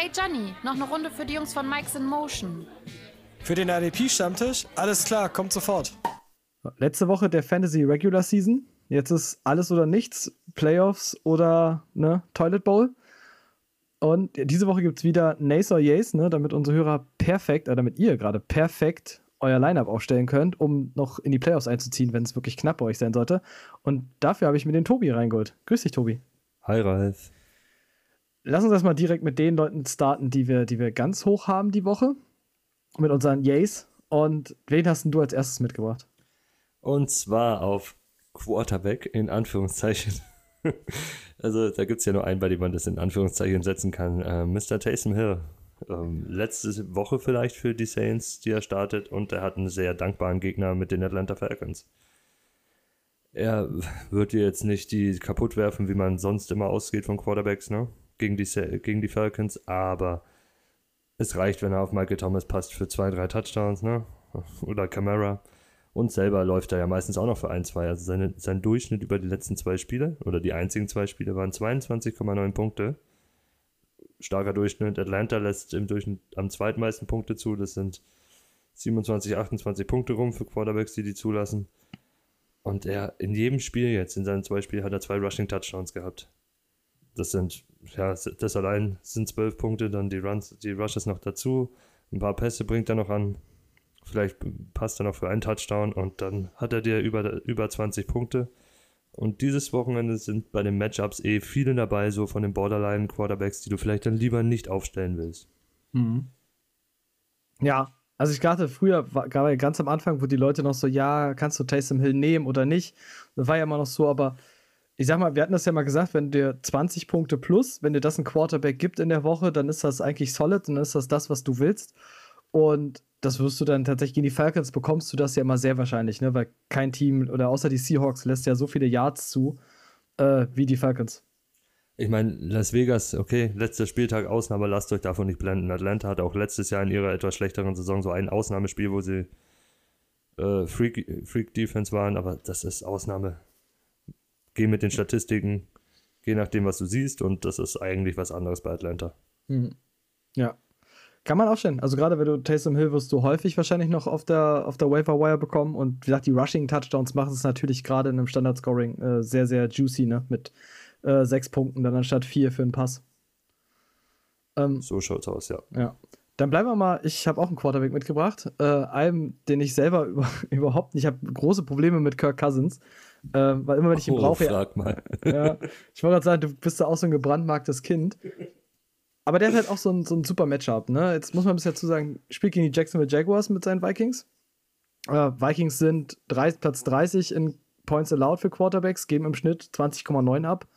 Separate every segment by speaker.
Speaker 1: Hey Johnny, noch eine Runde für die Jungs von Mike's in Motion.
Speaker 2: Für den RDP-Stammtisch? Alles klar, kommt sofort.
Speaker 3: Letzte Woche der Fantasy Regular Season. Jetzt ist alles oder nichts. Playoffs oder ne, Toilet Bowl. Und diese Woche gibt es wieder Nace or Yace, ne, damit unsere Hörer perfekt, oder damit ihr gerade perfekt euer Lineup aufstellen könnt, um noch in die Playoffs einzuziehen, wenn es wirklich knapp bei euch sein sollte. Und dafür habe ich mir den Tobi reingeholt. Grüß dich, Tobi.
Speaker 4: Hi, Ralf.
Speaker 3: Lass uns erstmal direkt mit den Leuten starten, die wir, die wir ganz hoch haben die Woche. Mit unseren Yays. Und wen hast du als erstes mitgebracht?
Speaker 4: Und zwar auf Quarterback in Anführungszeichen. also da gibt es ja nur einen, bei dem man das in Anführungszeichen setzen kann. Äh, Mr. Taysom Hill. Ähm, letzte Woche vielleicht für die Saints, die er startet. Und er hat einen sehr dankbaren Gegner mit den Atlanta Falcons. Er wird dir jetzt nicht die kaputt werfen, wie man sonst immer ausgeht von Quarterbacks, ne? Gegen die, gegen die Falcons, aber es reicht, wenn er auf Michael Thomas passt für zwei, drei Touchdowns, ne? Oder Camara. Und selber läuft er ja meistens auch noch für ein, zwei. Also seine, sein Durchschnitt über die letzten zwei Spiele oder die einzigen zwei Spiele waren 22,9 Punkte. Starker Durchschnitt. Atlanta lässt im Durchschnitt am zweitmeisten Punkte zu. Das sind 27, 28 Punkte rum für Quarterbacks, die die zulassen. Und er in jedem Spiel jetzt, in seinen zwei Spielen, hat er zwei Rushing Touchdowns gehabt. Das sind, ja, das allein sind zwölf Punkte, dann die Runs, die Rushes noch dazu. Ein paar Pässe bringt er noch an. Vielleicht passt er noch für einen Touchdown und dann hat er dir über, über 20 Punkte. Und dieses Wochenende sind bei den Matchups eh viele dabei, so von den Borderline-Quarterbacks, die du vielleicht dann lieber nicht aufstellen willst. Mhm.
Speaker 3: Ja, also ich dachte früher, gerade ganz am Anfang, wo die Leute noch so, ja, kannst du Taysom Hill nehmen oder nicht? War ja immer noch so, aber ich sag mal, wir hatten das ja mal gesagt, wenn dir 20 Punkte plus, wenn dir das ein Quarterback gibt in der Woche, dann ist das eigentlich solid, dann ist das das, was du willst. Und das wirst du dann tatsächlich gegen die Falcons bekommst du das ja immer sehr wahrscheinlich, ne? Weil kein Team oder außer die Seahawks lässt ja so viele Yards zu äh, wie die Falcons.
Speaker 4: Ich meine, Las Vegas, okay, letzter Spieltag Ausnahme, lasst euch davon nicht blenden. Atlanta hatte auch letztes Jahr in ihrer etwas schlechteren Saison so ein Ausnahmespiel, wo sie äh, Freak, Freak Defense waren, aber das ist Ausnahme. Geh mit den Statistiken, geh nach dem, was du siehst, und das ist eigentlich was anderes bei Atlanta.
Speaker 3: Mhm. Ja, kann man aufstellen. Also gerade wenn du Taysom Hill wirst du häufig wahrscheinlich noch auf der, auf der Waiver Wire bekommen. Und wie gesagt, die Rushing-Touchdowns machen es natürlich gerade in einem Standard-Scoring äh, sehr, sehr juicy, ne? Mit äh, sechs Punkten dann anstatt vier für einen Pass.
Speaker 4: Ähm, so schaut's aus, ja.
Speaker 3: Ja. Dann bleiben wir mal, ich habe auch einen Quarterback mitgebracht. Äh, einem, den ich selber über, überhaupt nicht, ich habe große Probleme mit Kirk Cousins. Äh, weil immer, wenn ich ihn oh, brauche.
Speaker 4: Frag mal.
Speaker 3: Ja, ich wollte gerade sagen, du bist da auch so ein gebrandmarktes Kind. Aber der hat halt auch so ein, so ein super Matchup, ne? Jetzt muss man bis dazu sagen, spielt gegen die Jacksonville Jaguars mit seinen Vikings. Äh, Vikings sind drei, Platz 30 in Points allowed für Quarterbacks, geben im Schnitt 20,9 ab.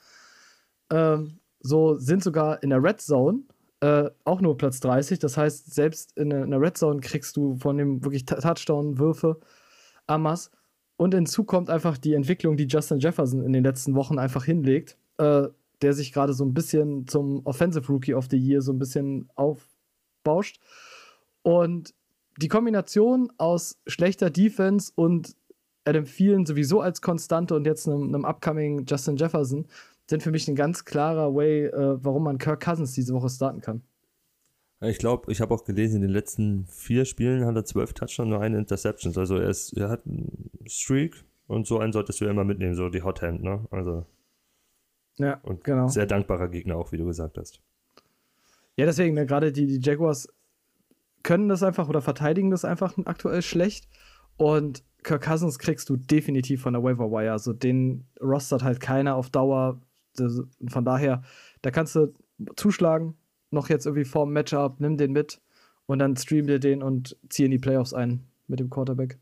Speaker 3: Ähm, so sind sogar in der Red Zone äh, auch nur Platz 30. Das heißt, selbst in der, Red Zone kriegst du von dem wirklich Touchdown-Würfe Amas. Und hinzu kommt einfach die Entwicklung, die Justin Jefferson in den letzten Wochen einfach hinlegt. Äh, der sich gerade so ein bisschen zum Offensive Rookie of the Year so ein bisschen aufbauscht. Und die Kombination aus schlechter Defense und Adam Thielen sowieso als Konstante und jetzt einem, einem upcoming Justin Jefferson sind für mich ein ganz klarer Way, äh, warum man Kirk Cousins diese Woche starten kann.
Speaker 4: Ich glaube, ich habe auch gelesen, in den letzten vier Spielen hat er zwölf Touchdowns und nur eine Interception. Also er, ist, er hat einen Streak und so einen solltest du immer mitnehmen, so die Hot Hand, ne? Also
Speaker 3: ja,
Speaker 4: und
Speaker 3: genau.
Speaker 4: Sehr dankbarer Gegner auch, wie du gesagt hast.
Speaker 3: Ja, deswegen, ne, gerade die, die Jaguars können das einfach oder verteidigen das einfach aktuell schlecht. Und Kirk Cousins kriegst du definitiv von der Waiver Wire. Also den rostert halt keiner auf Dauer. Das, von daher, da kannst du zuschlagen, noch jetzt irgendwie vorm Matchup, nimm den mit und dann stream dir den und zieh in die Playoffs ein mit dem Quarterback.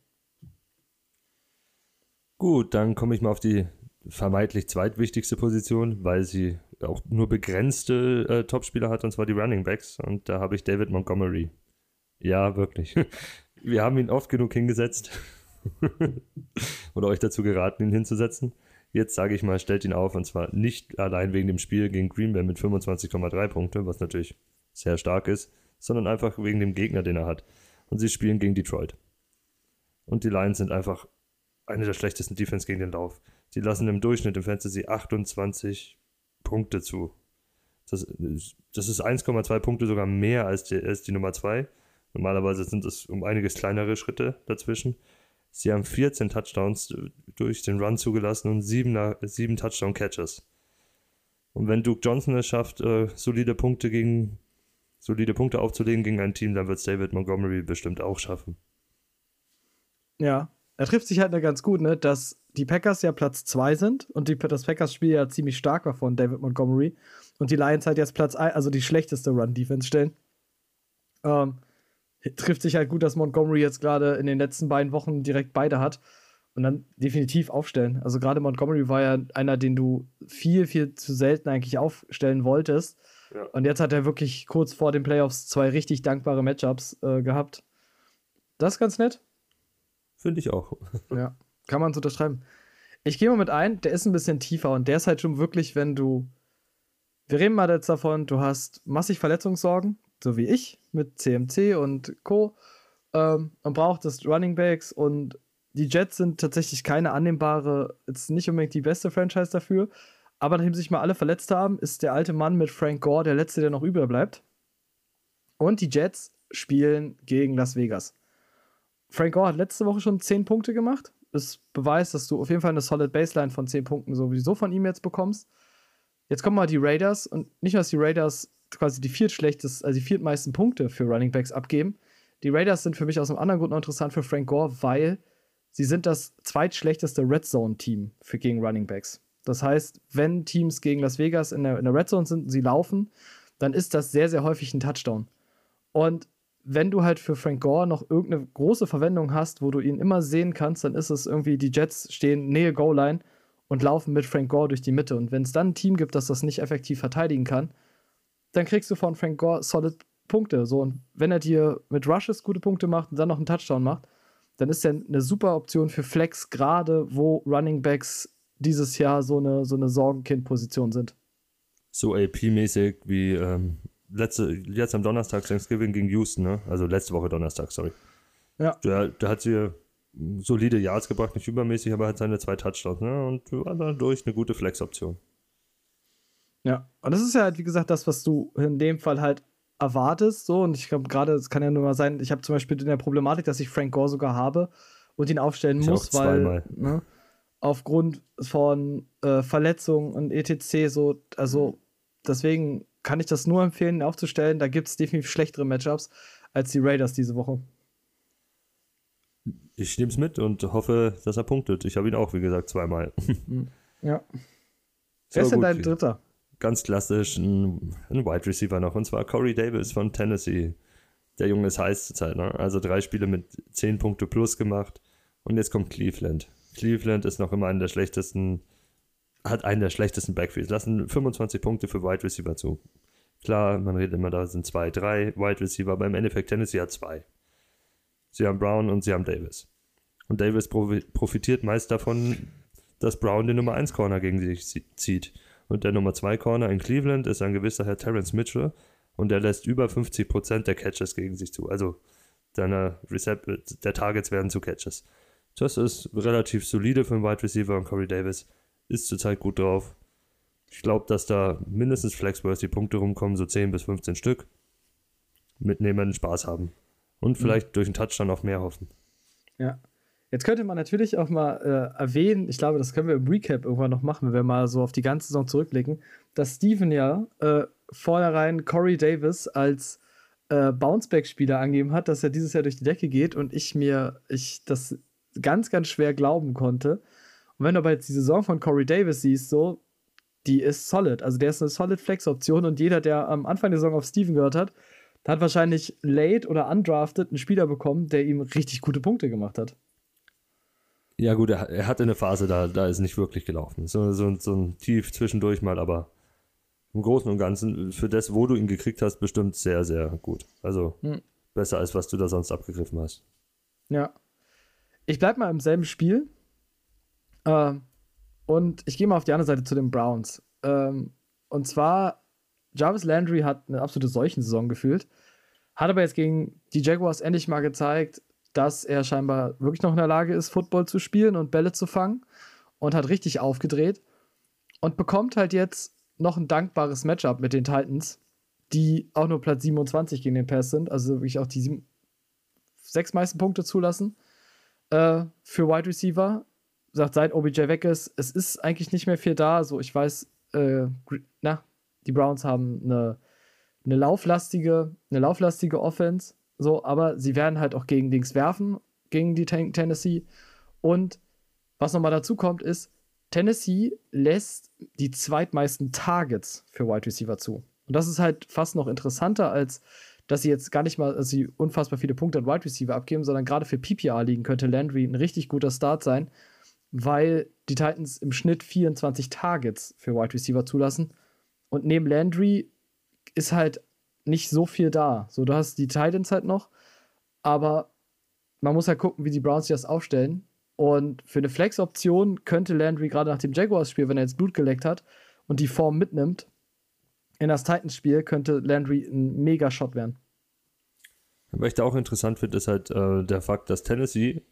Speaker 4: Gut, dann komme ich mal auf die vermeintlich zweitwichtigste Position, weil sie auch nur begrenzte äh, Topspieler hat, und zwar die Running Backs. Und da habe ich David Montgomery. Ja, wirklich. Wir haben ihn oft genug hingesetzt. Oder euch dazu geraten, ihn hinzusetzen. Jetzt sage ich mal, stellt ihn auf, und zwar nicht allein wegen dem Spiel gegen Green Bay mit 25,3 Punkte, was natürlich sehr stark ist, sondern einfach wegen dem Gegner, den er hat. Und sie spielen gegen Detroit. Und die Lions sind einfach eine der schlechtesten Defense gegen den Lauf. Sie lassen im Durchschnitt im Fantasy 28 Punkte zu. Das, das ist 1,2 Punkte sogar mehr als die, als die Nummer 2. Normalerweise sind es um einiges kleinere Schritte dazwischen. Sie haben 14 Touchdowns durch den Run zugelassen und 7, 7 Touchdown-Catches. Und wenn Duke Johnson es schafft, äh, solide Punkte gegen solide Punkte aufzulegen gegen ein Team, dann wird es David Montgomery bestimmt auch schaffen.
Speaker 3: Ja, er trifft sich halt ganz gut, ne, dass die Packers ja Platz 2 sind und die, das Packers-Spiel ja ziemlich stark war von David Montgomery und die Lions halt jetzt Platz 1, also die schlechteste Run-Defense stellen. Ähm, trifft sich halt gut, dass Montgomery jetzt gerade in den letzten beiden Wochen direkt beide hat und dann definitiv aufstellen. Also gerade Montgomery war ja einer, den du viel, viel zu selten eigentlich aufstellen wolltest. Ja. Und jetzt hat er wirklich kurz vor den Playoffs zwei richtig dankbare Matchups äh, gehabt. Das ist ganz nett.
Speaker 4: Finde ich auch.
Speaker 3: ja, kann man so unterschreiben. Ich gehe mal mit ein, der ist ein bisschen tiefer und der ist halt schon wirklich, wenn du. Wir reden mal jetzt davon, du hast massig Verletzungssorgen, so wie ich, mit CMC und Co. Ähm, und brauchtest Running Backs und die Jets sind tatsächlich keine annehmbare, jetzt nicht unbedingt die beste Franchise dafür. Aber nachdem sich mal alle verletzt haben, ist der alte Mann mit Frank Gore der letzte, der noch überbleibt. Und die Jets spielen gegen Las Vegas. Frank Gore hat letzte Woche schon 10 Punkte gemacht. Das beweist, dass du auf jeden Fall eine solid Baseline von 10 Punkten sowieso von ihm jetzt bekommst. Jetzt kommen mal die Raiders und nicht dass die Raiders quasi die viertschlechtest, also die viertmeisten Punkte für Running Backs abgeben. Die Raiders sind für mich aus einem anderen Grund noch interessant für Frank Gore, weil sie sind das zweitschlechteste Red Zone Team für gegen Running Backs. Das heißt, wenn Teams gegen Las Vegas in der, in der Red Zone sind und sie laufen, dann ist das sehr, sehr häufig ein Touchdown. Und wenn du halt für Frank Gore noch irgendeine große Verwendung hast, wo du ihn immer sehen kannst, dann ist es irgendwie, die Jets stehen Nähe Goal-Line und laufen mit Frank Gore durch die Mitte. Und wenn es dann ein Team gibt, das das nicht effektiv verteidigen kann, dann kriegst du von Frank Gore solid Punkte. So, und wenn er dir mit Rushes gute Punkte macht und dann noch einen Touchdown macht, dann ist er eine super Option für Flex, gerade wo Running Backs dieses Jahr so eine, so eine Sorgenkind-Position sind.
Speaker 4: So AP-mäßig wie ähm, letzte, jetzt am Donnerstag Thanksgiving gegen Houston, ne? Also letzte Woche Donnerstag, sorry.
Speaker 3: Ja.
Speaker 4: Der, der hat sie solide Yards gebracht, nicht übermäßig, aber hat seine zwei Touchdowns, ne? Und war dadurch eine gute Flex-Option.
Speaker 3: Ja, und das ist ja halt, wie gesagt, das, was du in dem Fall halt erwartest, so. Und ich glaube, gerade, es kann ja nur mal sein, ich habe zum Beispiel in der Problematik, dass ich Frank Gore sogar habe und ihn aufstellen ich muss, weil. Ne, aufgrund von äh, Verletzungen und etc. so, also deswegen kann ich das nur empfehlen, ihn aufzustellen. Da gibt es definitiv schlechtere Matchups als die Raiders diese Woche.
Speaker 4: Ich nehme es mit und hoffe, dass er punktet. Ich habe ihn auch, wie gesagt, zweimal.
Speaker 3: Hm. Ja. Wer ist denn dein Dritter?
Speaker 4: Ganz klassisch ein, ein, Wide Receiver noch, und zwar Corey Davis von Tennessee. Der Junge ist heiß zurzeit, ne? Also drei Spiele mit 10 Punkte plus gemacht. Und jetzt kommt Cleveland. Cleveland ist noch immer einer der schlechtesten, hat einen der schlechtesten Backfields. Lassen 25 Punkte für Wide Receiver zu. Klar, man redet immer, da sind zwei, drei Wide Receiver, aber im Endeffekt Tennessee hat zwei. Sie haben Brown und sie haben Davis. Und Davis profitiert meist davon, dass Brown den Nummer 1 Corner gegen sich zieht. Und der Nummer 2 Corner in Cleveland ist ein gewisser Herr Terrence Mitchell und der lässt über 50% der Catches gegen sich zu. Also deine Recep der Targets werden zu Catches. Das ist relativ solide für einen Wide Receiver und Corey Davis ist zurzeit gut drauf. Ich glaube, dass da mindestens Flexworthy Punkte rumkommen, so 10 bis 15 Stück. Mitnehmen, Spaß haben. Und vielleicht mhm. durch einen Touchdown auf mehr hoffen.
Speaker 3: Ja. Jetzt könnte man natürlich auch mal äh, erwähnen, ich glaube, das können wir im Recap irgendwann noch machen, wenn wir mal so auf die ganze Saison zurückblicken, dass Steven ja äh, vornherein Corey Davis als äh, Bounceback-Spieler angegeben hat, dass er dieses Jahr durch die Decke geht und ich mir, ich das ganz, ganz schwer glauben konnte. Und wenn du aber jetzt die Saison von Corey Davis siehst, so, die ist solid. Also der ist eine solid Flex-Option und jeder, der am Anfang der Saison auf Steven gehört hat, hat wahrscheinlich late oder undrafted einen Spieler bekommen, der ihm richtig gute Punkte gemacht hat.
Speaker 4: Ja, gut, er, er hatte eine Phase, da, da ist nicht wirklich gelaufen. So, so, so ein Tief zwischendurch mal, aber im Großen und Ganzen, für das, wo du ihn gekriegt hast, bestimmt sehr, sehr gut. Also hm. besser als was du da sonst abgegriffen hast.
Speaker 3: Ja. Ich bleibe mal im selben Spiel. Äh, und ich gehe mal auf die andere Seite zu den Browns. Ähm, und zwar, Jarvis Landry hat eine absolute Seuchensaison gefühlt. Hat aber jetzt gegen die Jaguars endlich mal gezeigt, dass er scheinbar wirklich noch in der Lage ist, Football zu spielen und Bälle zu fangen. Und hat richtig aufgedreht. Und bekommt halt jetzt noch ein dankbares Matchup mit den Titans, die auch nur Platz 27 gegen den Pass sind, also wirklich auch die sechs meisten Punkte zulassen äh, für Wide Receiver. Sagt, seit OBJ weg ist, es ist eigentlich nicht mehr viel da. Also ich weiß, äh, na, die Browns haben eine, eine lauflastige, eine lauflastige Offense, so, aber sie werden halt auch gegen Dings werfen, gegen die Ten Tennessee. Und was nochmal dazu kommt, ist, Tennessee lässt die zweitmeisten Targets für Wide Receiver zu. Und das ist halt fast noch interessanter, als dass sie jetzt gar nicht mal, dass sie unfassbar viele Punkte an Wide Receiver abgeben, sondern gerade für PPR liegen könnte Landry ein richtig guter Start sein, weil die Titans im Schnitt 24 Targets für Wide Receiver zulassen. Und neben Landry ist halt nicht so viel da. So, du hast die Titans halt noch, aber man muss halt gucken, wie die Browns sich das aufstellen. Und für eine Flex-Option könnte Landry gerade nach dem Jaguars-Spiel, wenn er jetzt Blut geleckt hat und die Form mitnimmt, in das Titans-Spiel könnte Landry ein Mega-Shot werden.
Speaker 4: Was ich da auch interessant finde, ist halt äh, der Fakt, dass Tennessee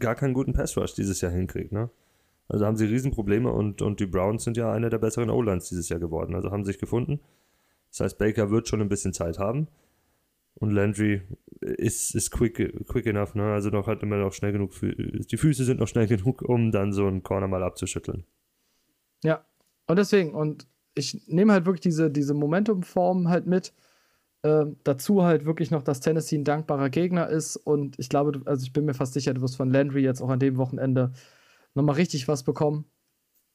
Speaker 4: gar keinen guten Pass-Rush dieses Jahr hinkriegt. Ne? Also haben sie Riesenprobleme und, und die Browns sind ja eine der besseren O-Lines dieses Jahr geworden. Also haben sich gefunden. Das heißt, Baker wird schon ein bisschen Zeit haben. Und Landry ist, ist quick, quick enough, ne? Also noch hat immer noch schnell genug, die Füße sind noch schnell genug, um dann so einen Corner mal abzuschütteln.
Speaker 3: Ja, und deswegen, und ich nehme halt wirklich diese, diese Momentum-Form halt mit. Äh, dazu halt wirklich noch, dass Tennessee ein dankbarer Gegner ist. Und ich glaube, also ich bin mir fast sicher, du wirst von Landry jetzt auch an dem Wochenende nochmal richtig was bekommen.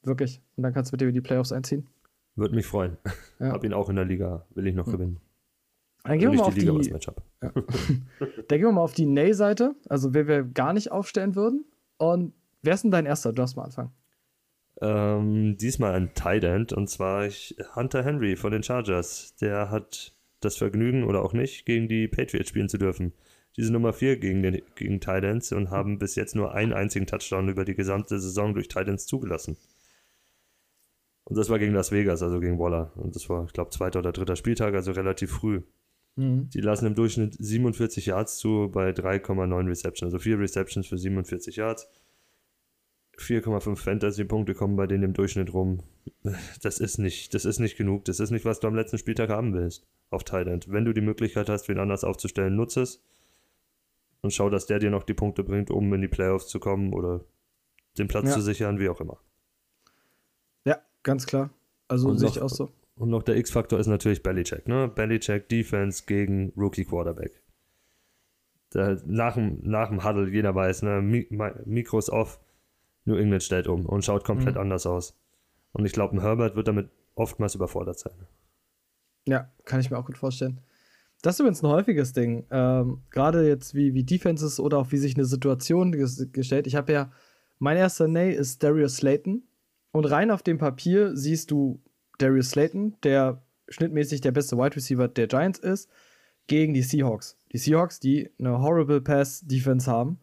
Speaker 3: Wirklich. Und dann kannst du mit dir in die Playoffs einziehen.
Speaker 4: Würde mich freuen. Ja. Hab ihn auch in der Liga, will ich noch mhm. gewinnen.
Speaker 3: Dann gehen wir mal auf die, die ja. Dann gehen wir mal auf die Nay-Seite, also wer wir gar nicht aufstellen würden. Und wer ist denn dein erster? Du darfst mal anfangen.
Speaker 4: Ähm, diesmal ein Tight End und zwar Hunter Henry von den Chargers. Der hat das Vergnügen oder auch nicht, gegen die Patriots spielen zu dürfen. Diese Nummer 4 gegen, den, gegen Tight Ends und haben bis jetzt nur einen einzigen Touchdown über die gesamte Saison durch Tight Ends zugelassen. Und das war gegen Las Vegas, also gegen Waller. Und das war, ich glaube, zweiter oder dritter Spieltag, also relativ früh. Mhm. Die lassen im Durchschnitt 47 Yards zu bei 3,9 Receptions. Also 4 Receptions für 47 Yards. 4,5 Fantasy-Punkte kommen bei denen im Durchschnitt rum. Das ist nicht, das ist nicht genug. Das ist nicht, was du am letzten Spieltag haben willst auf Thailand. Wenn du die Möglichkeit hast, wen anders aufzustellen, nutze es. Und schau, dass der dir noch die Punkte bringt, um in die Playoffs zu kommen oder den Platz ja. zu sichern, wie auch immer.
Speaker 3: Ganz klar. Also sehe ich auch so.
Speaker 4: Und noch der X-Faktor ist natürlich Bellycheck, ne? Bellycheck Defense gegen Rookie Quarterback. Der, nach, dem, nach dem Huddle, jeder weiß, ne? Mikros off, New England stellt um und schaut komplett mhm. anders aus. Und ich glaube, ein Herbert wird damit oftmals überfordert sein.
Speaker 3: Ja, kann ich mir auch gut vorstellen. Das ist übrigens ein häufiges Ding. Ähm, Gerade jetzt wie, wie Defenses oder auch wie sich eine Situation ges gestellt. Ich habe ja, mein erster Nay ist Darius Slayton. Und rein auf dem Papier siehst du Darius Slayton, der schnittmäßig der beste Wide Receiver der Giants ist, gegen die Seahawks. Die Seahawks, die eine horrible Pass-Defense haben.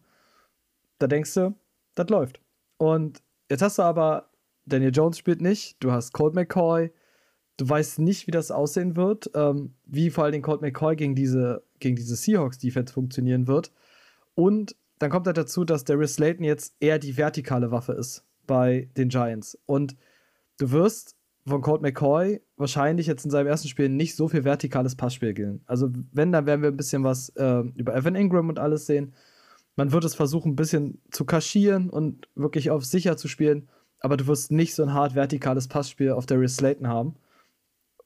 Speaker 3: Da denkst du, das läuft. Und jetzt hast du aber, Daniel Jones spielt nicht, du hast Colt McCoy, du weißt nicht, wie das aussehen wird, ähm, wie vor allem Colt McCoy gegen diese, gegen diese Seahawks-Defense funktionieren wird. Und dann kommt halt dazu, dass Darius Slayton jetzt eher die vertikale Waffe ist bei den Giants. Und du wirst von Colt McCoy wahrscheinlich jetzt in seinem ersten Spiel nicht so viel vertikales Passspiel gehen. Also, wenn, dann werden wir ein bisschen was äh, über Evan Ingram und alles sehen. Man wird es versuchen, ein bisschen zu kaschieren und wirklich auf sicher zu spielen, aber du wirst nicht so ein hart vertikales Passspiel auf Darius Slayton haben.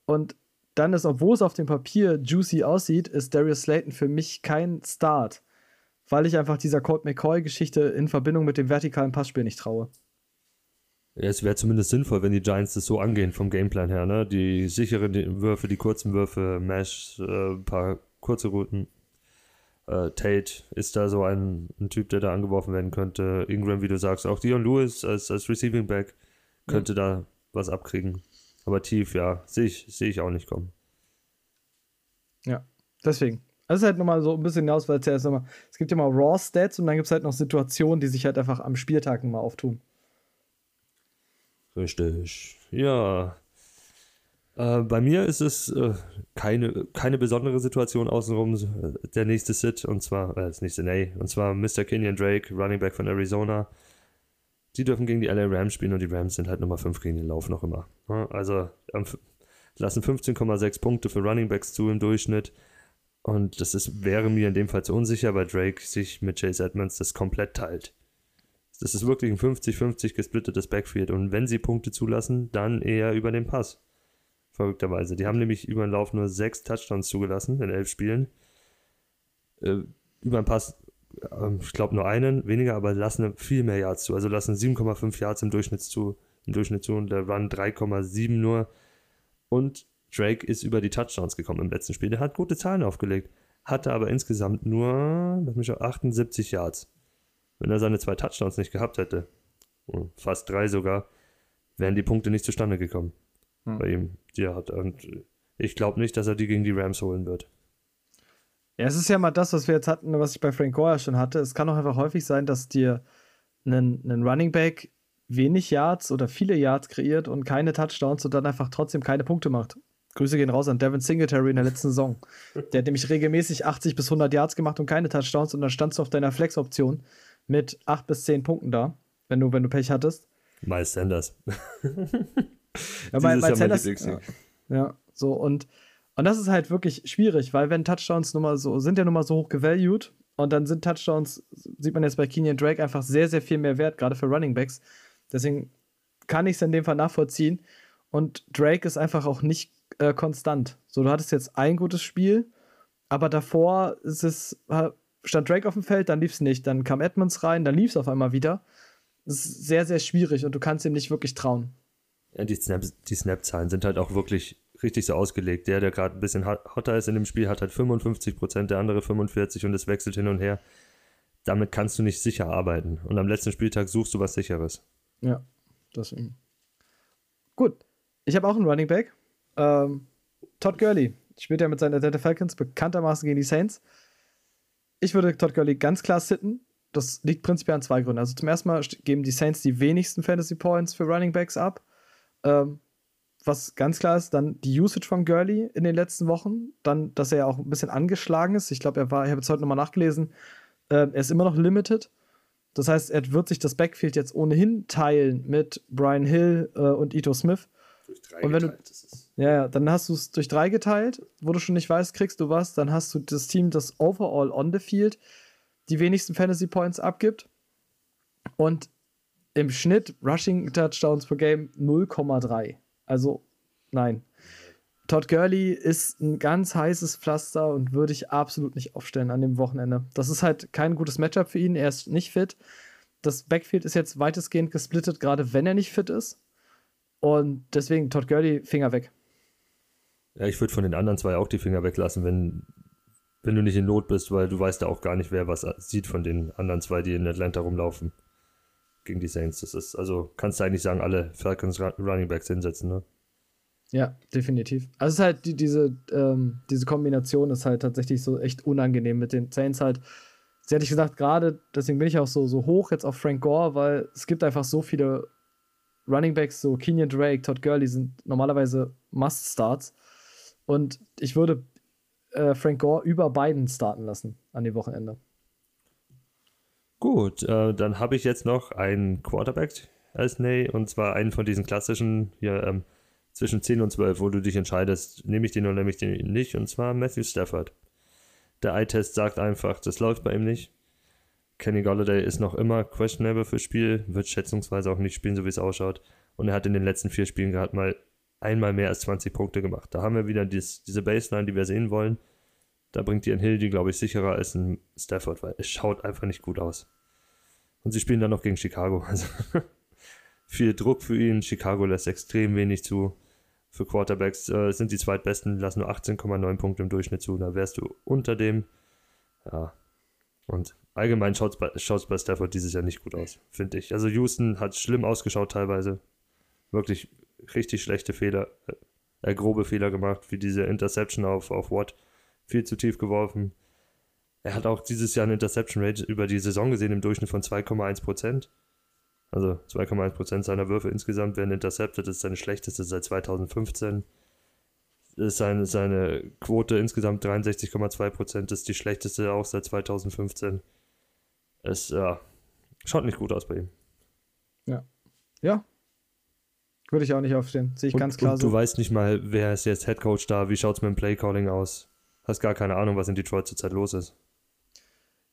Speaker 3: Und dann ist, obwohl es auf dem Papier juicy aussieht, ist Darius Slayton für mich kein Start, weil ich einfach dieser Colt McCoy-Geschichte in Verbindung mit dem vertikalen Passspiel nicht traue.
Speaker 4: Es wäre zumindest sinnvoll, wenn die Giants das so angehen vom Gameplan her, ne? Die sicheren Würfe, die kurzen Würfe, Mesh, äh, ein paar kurze Routen. Äh, Tate ist da so ein, ein, Typ, der da angeworfen werden könnte. Ingram, wie du sagst, auch Dion Lewis als, als Receiving Back könnte ja. da was abkriegen. Aber tief, ja, sehe ich, seh ich auch nicht kommen.
Speaker 3: Ja, deswegen. Das ist halt nochmal so ein bisschen hinaus, weil es ja immer, es gibt ja mal Raw Stats und dann gibt es halt noch Situationen, die sich halt einfach am Spieltag mal auftun.
Speaker 4: Richtig. Ja. Äh, bei mir ist es äh, keine, keine besondere Situation außenrum. Der nächste Sit, und zwar, äh, das nächste Nay, und zwar Mr. Kenyon Drake, Running Back von Arizona. Die dürfen gegen die LA Rams spielen und die Rams sind halt Nummer 5 gegen den Lauf noch immer. Also am, lassen 15,6 Punkte für Running Backs zu im Durchschnitt. Und das ist, wäre mir in dem Fall zu unsicher, weil Drake sich mit Chase Edmonds das komplett teilt. Das ist wirklich ein 50-50 gesplittetes Backfield. Und wenn sie Punkte zulassen, dann eher über den Pass. Verrückterweise. Die haben nämlich über den Lauf nur sechs Touchdowns zugelassen in elf Spielen. Äh, über den Pass, äh, ich glaube nur einen, weniger, aber lassen viel mehr Yards zu. Also lassen 7,5 Yards im Durchschnitt zu. Im Durchschnitt zu und der Run 3,7 nur. Und Drake ist über die Touchdowns gekommen im letzten Spiel. Der hat gute Zahlen aufgelegt, hatte aber insgesamt nur lass mich 78 Yards. Wenn er seine zwei Touchdowns nicht gehabt hätte, fast drei sogar, wären die Punkte nicht zustande gekommen hm. bei ihm. Die er hat. Und ich glaube nicht, dass er die gegen die Rams holen wird.
Speaker 3: Ja, es ist ja mal das, was wir jetzt hatten, was ich bei Frank Gore schon hatte. Es kann auch einfach häufig sein, dass dir ein, ein Running Back wenig Yards oder viele Yards kreiert und keine Touchdowns und dann einfach trotzdem keine Punkte macht. Grüße gehen raus an Devin Singletary in der letzten Saison. Der hat nämlich regelmäßig 80 bis 100 Yards gemacht und keine Touchdowns und dann standst du auf deiner Flex-Option mit 8 bis 10 Punkten da, wenn du, wenn du Pech hattest.
Speaker 4: Miles Sanders.
Speaker 3: ja, Miles Sanders. Ja, ja, so und und das ist halt wirklich schwierig, weil wenn Touchdowns nun mal so sind ja nun mal so hoch gevalued und dann sind Touchdowns, sieht man jetzt bei Kenyon Drake einfach sehr, sehr viel mehr wert, gerade für Running Backs. Deswegen kann ich es in dem Fall nachvollziehen. Und Drake ist einfach auch nicht äh, konstant. So, du hattest jetzt ein gutes Spiel, aber davor ist es, stand Drake auf dem Feld, dann lief es nicht. Dann kam Edmonds rein, dann lief es auf einmal wieder. Das ist sehr, sehr schwierig und du kannst ihm nicht wirklich trauen.
Speaker 4: Ja, die, Snap, die Snap-Zahlen sind halt auch wirklich richtig so ausgelegt. Der, der gerade ein bisschen hotter ist in dem Spiel, hat halt 55 Prozent, der andere 45 und es wechselt hin und her. Damit kannst du nicht sicher arbeiten. Und am letzten Spieltag suchst du was Sicheres.
Speaker 3: Ja, deswegen. Gut. Ich habe auch einen Running Back. Ähm, Todd Gurley spielt ja mit seinen Atlanta Falcons bekanntermaßen gegen die Saints. Ich würde Todd Gurley ganz klar sitten. Das liegt prinzipiell an zwei Gründen. Also zum ersten Mal geben die Saints die wenigsten Fantasy Points für Running Backs ab. Ähm, was ganz klar ist, dann die Usage von Gurley in den letzten Wochen. Dann, dass er ja auch ein bisschen angeschlagen ist. Ich glaube, er war, ich habe jetzt heute nochmal nachgelesen, äh, er ist immer noch limited. Das heißt, er wird sich das Backfield jetzt ohnehin teilen mit Brian Hill äh, und Ito Smith. Durch drei und wenn geteilt, du, ja, ja, dann hast du es durch drei geteilt, wo du schon nicht weißt, kriegst du was, dann hast du das Team, das overall on the field die wenigsten Fantasy Points abgibt. Und im Schnitt Rushing Touchdowns per Game 0,3. Also, nein. Todd Gurley ist ein ganz heißes Pflaster und würde ich absolut nicht aufstellen an dem Wochenende. Das ist halt kein gutes Matchup für ihn. Er ist nicht fit. Das Backfield ist jetzt weitestgehend gesplittet, gerade wenn er nicht fit ist. Und deswegen Todd Gurley, Finger weg.
Speaker 4: Ja, ich würde von den anderen zwei auch die Finger weglassen, wenn, wenn du nicht in Not bist, weil du weißt ja auch gar nicht, wer was sieht von den anderen zwei, die in Atlanta rumlaufen. Gegen die Saints. Das ist, also kannst du eigentlich sagen, alle Falcons Running Backs hinsetzen, ne?
Speaker 3: Ja, definitiv. Also es ist halt die, diese, ähm, diese Kombination ist halt tatsächlich so echt unangenehm mit den Saints halt. Sie hätte ich gesagt, gerade deswegen bin ich auch so, so hoch jetzt auf Frank Gore, weil es gibt einfach so viele Running Backs, so Kenyon Drake, Todd Gurley sind normalerweise Must-Starts. Und ich würde äh, Frank Gore über beiden starten lassen an dem Wochenende.
Speaker 4: Gut, äh, dann habe ich jetzt noch einen Quarterback als Ney und zwar einen von diesen klassischen hier ähm, zwischen 10 und 12, wo du dich entscheidest, nehme ich den oder nehme ich den nicht und zwar Matthew Stafford. Der Eye-Test sagt einfach, das läuft bei ihm nicht. Kenny Golladay ist noch immer questionable fürs Spiel, wird schätzungsweise auch nicht spielen, so wie es ausschaut. Und er hat in den letzten vier Spielen gerade mal einmal mehr als 20 Punkte gemacht. Da haben wir wieder dies, diese Baseline, die wir sehen wollen. Da bringt ein Hill die, glaube ich, sicherer als ein Stafford, weil es schaut einfach nicht gut aus. Und sie spielen dann noch gegen Chicago. Also viel Druck für ihn. Chicago lässt extrem wenig zu. Für Quarterbacks äh, sind die zweitbesten, lassen nur 18,9 Punkte im Durchschnitt zu. Da wärst du unter dem. Ja. Und allgemein schaut es bei, bei Stafford dieses Jahr nicht gut aus, finde ich. Also Houston hat schlimm ausgeschaut teilweise. Wirklich richtig schlechte Fehler, äh, grobe Fehler gemacht, wie diese Interception auf, auf Watt. Viel zu tief geworfen. Er hat auch dieses Jahr eine Interception Rate über die Saison gesehen im Durchschnitt von 2,1% Also 2,1% seiner Würfe insgesamt werden intercepted. Das ist seine schlechteste seit 2015 ist seine, seine Quote insgesamt 63,2 Prozent, ist die schlechteste auch seit 2015. Es ja, schaut nicht gut aus bei ihm.
Speaker 3: Ja. Ja. Würde ich auch nicht aufstehen. Sehe ich
Speaker 4: und,
Speaker 3: ganz klar
Speaker 4: und
Speaker 3: so.
Speaker 4: du weißt nicht mal, wer ist jetzt Head Coach da, wie schaut es mit dem Play-Calling aus. Hast gar keine Ahnung, was in Detroit zurzeit los ist.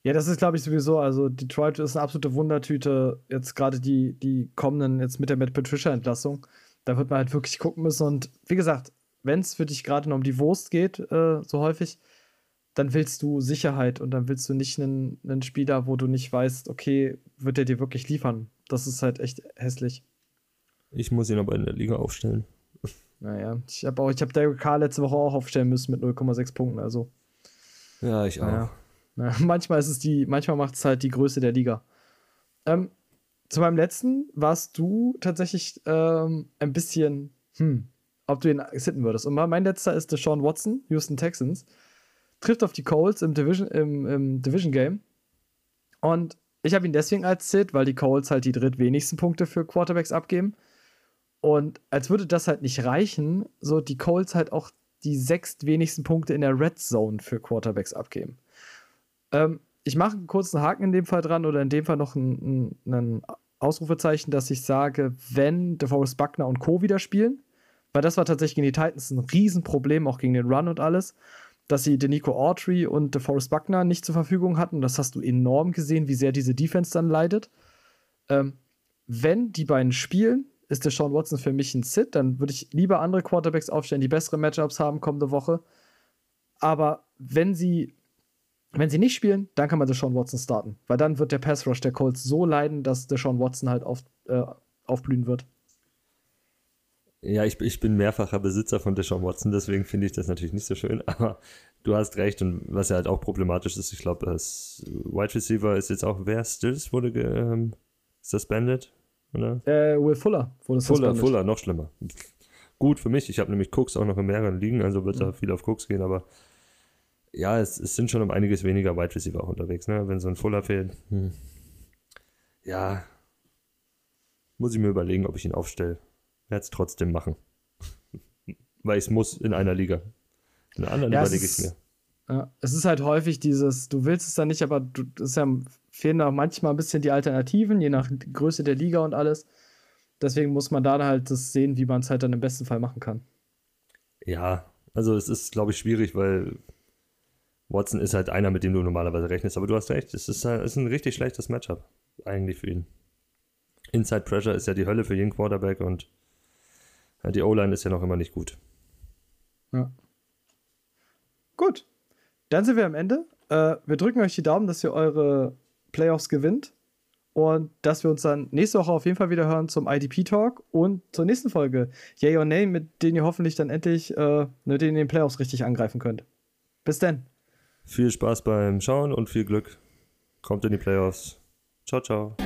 Speaker 3: Ja, das ist, glaube ich, sowieso. Also, Detroit ist eine absolute Wundertüte. Jetzt gerade die, die kommenden, jetzt mit der Matt Patricia-Entlassung. Da wird man halt wirklich gucken müssen. Und wie gesagt, wenn es für dich gerade noch um die Wurst geht, äh, so häufig, dann willst du Sicherheit und dann willst du nicht einen, einen Spieler, wo du nicht weißt, okay, wird er dir wirklich liefern. Das ist halt echt hässlich.
Speaker 4: Ich muss ihn aber in der Liga aufstellen.
Speaker 3: Naja, ich habe auch, ich habe Derek Carr letzte Woche auch aufstellen müssen mit 0,6 Punkten. Also,
Speaker 4: Ja, ich auch.
Speaker 3: naja. naja. Manchmal ist es die, manchmal macht es halt die Größe der Liga. Ähm, zu meinem letzten warst du tatsächlich ähm, ein bisschen, hm, ob du ihn sitten würdest. Und mein letzter ist Deshaun Watson, Houston Texans. Trifft auf die Colts im Division, im, im Division Game. Und ich habe ihn deswegen als Sit, weil die Colts halt die drittwenigsten Punkte für Quarterbacks abgeben. Und als würde das halt nicht reichen, so die Colts halt auch die sechstwenigsten Punkte in der Red Zone für Quarterbacks abgeben. Ähm, ich mache einen kurzen Haken in dem Fall dran oder in dem Fall noch ein Ausrufezeichen, dass ich sage, wenn DeForest Buckner und Co. wieder spielen, weil das war tatsächlich gegen die Titans ein Riesenproblem, auch gegen den Run und alles, dass sie Denico Autry und DeForest Buckner nicht zur Verfügung hatten. Das hast du enorm gesehen, wie sehr diese Defense dann leidet. Ähm, wenn die beiden spielen, ist der Sean Watson für mich ein Sit. Dann würde ich lieber andere Quarterbacks aufstellen, die bessere Matchups haben kommende Woche. Aber wenn sie, wenn sie nicht spielen, dann kann man der Sean Watson starten. Weil dann wird der Pass Rush der Colts so leiden, dass der Sean Watson halt auf, äh, aufblühen wird.
Speaker 4: Ja, ich, ich bin mehrfacher Besitzer von Deshaun Watson, deswegen finde ich das natürlich nicht so schön, aber du hast recht und was ja halt auch problematisch ist, ich glaube, das Wide Receiver ist jetzt auch, wer Stills wurde ge, ähm, suspended, oder?
Speaker 3: Äh, Will Fuller wurde
Speaker 4: Fuller,
Speaker 3: suspended.
Speaker 4: Fuller, noch schlimmer. Gut für mich, ich habe nämlich Cooks auch noch in mehreren Ligen, also wird da viel auf Cooks gehen, aber ja, es, es sind schon um einiges weniger Wide Receiver auch unterwegs, ne? wenn so ein Fuller fehlt. Hm. Ja, muss ich mir überlegen, ob ich ihn aufstelle. Werde es trotzdem machen. Weil ich es muss in einer Liga. In einer anderen
Speaker 3: Ja,
Speaker 4: überlege ich es mir.
Speaker 3: Ja, es ist halt häufig dieses, du willst es dann nicht, aber du, es ja, fehlen auch manchmal ein bisschen die Alternativen, je nach Größe der Liga und alles. Deswegen muss man da halt das sehen, wie man es halt dann im besten Fall machen kann.
Speaker 4: Ja, also es ist, glaube ich, schwierig, weil Watson ist halt einer, mit dem du normalerweise rechnest. Aber du hast recht, es ist, es ist ein richtig schlechtes Matchup eigentlich für ihn. Inside Pressure ist ja die Hölle für jeden Quarterback und die O-Line ist ja noch immer nicht gut.
Speaker 3: Ja. Gut. Dann sind wir am Ende. Äh, wir drücken euch die Daumen, dass ihr eure Playoffs gewinnt. Und dass wir uns dann nächste Woche auf jeden Fall wieder hören zum IDP-Talk und zur nächsten Folge. Yay or Nay, mit denen ihr hoffentlich dann endlich äh, mit denen in den Playoffs richtig angreifen könnt. Bis dann.
Speaker 4: Viel Spaß beim Schauen und viel Glück. Kommt in die Playoffs. Ciao, ciao.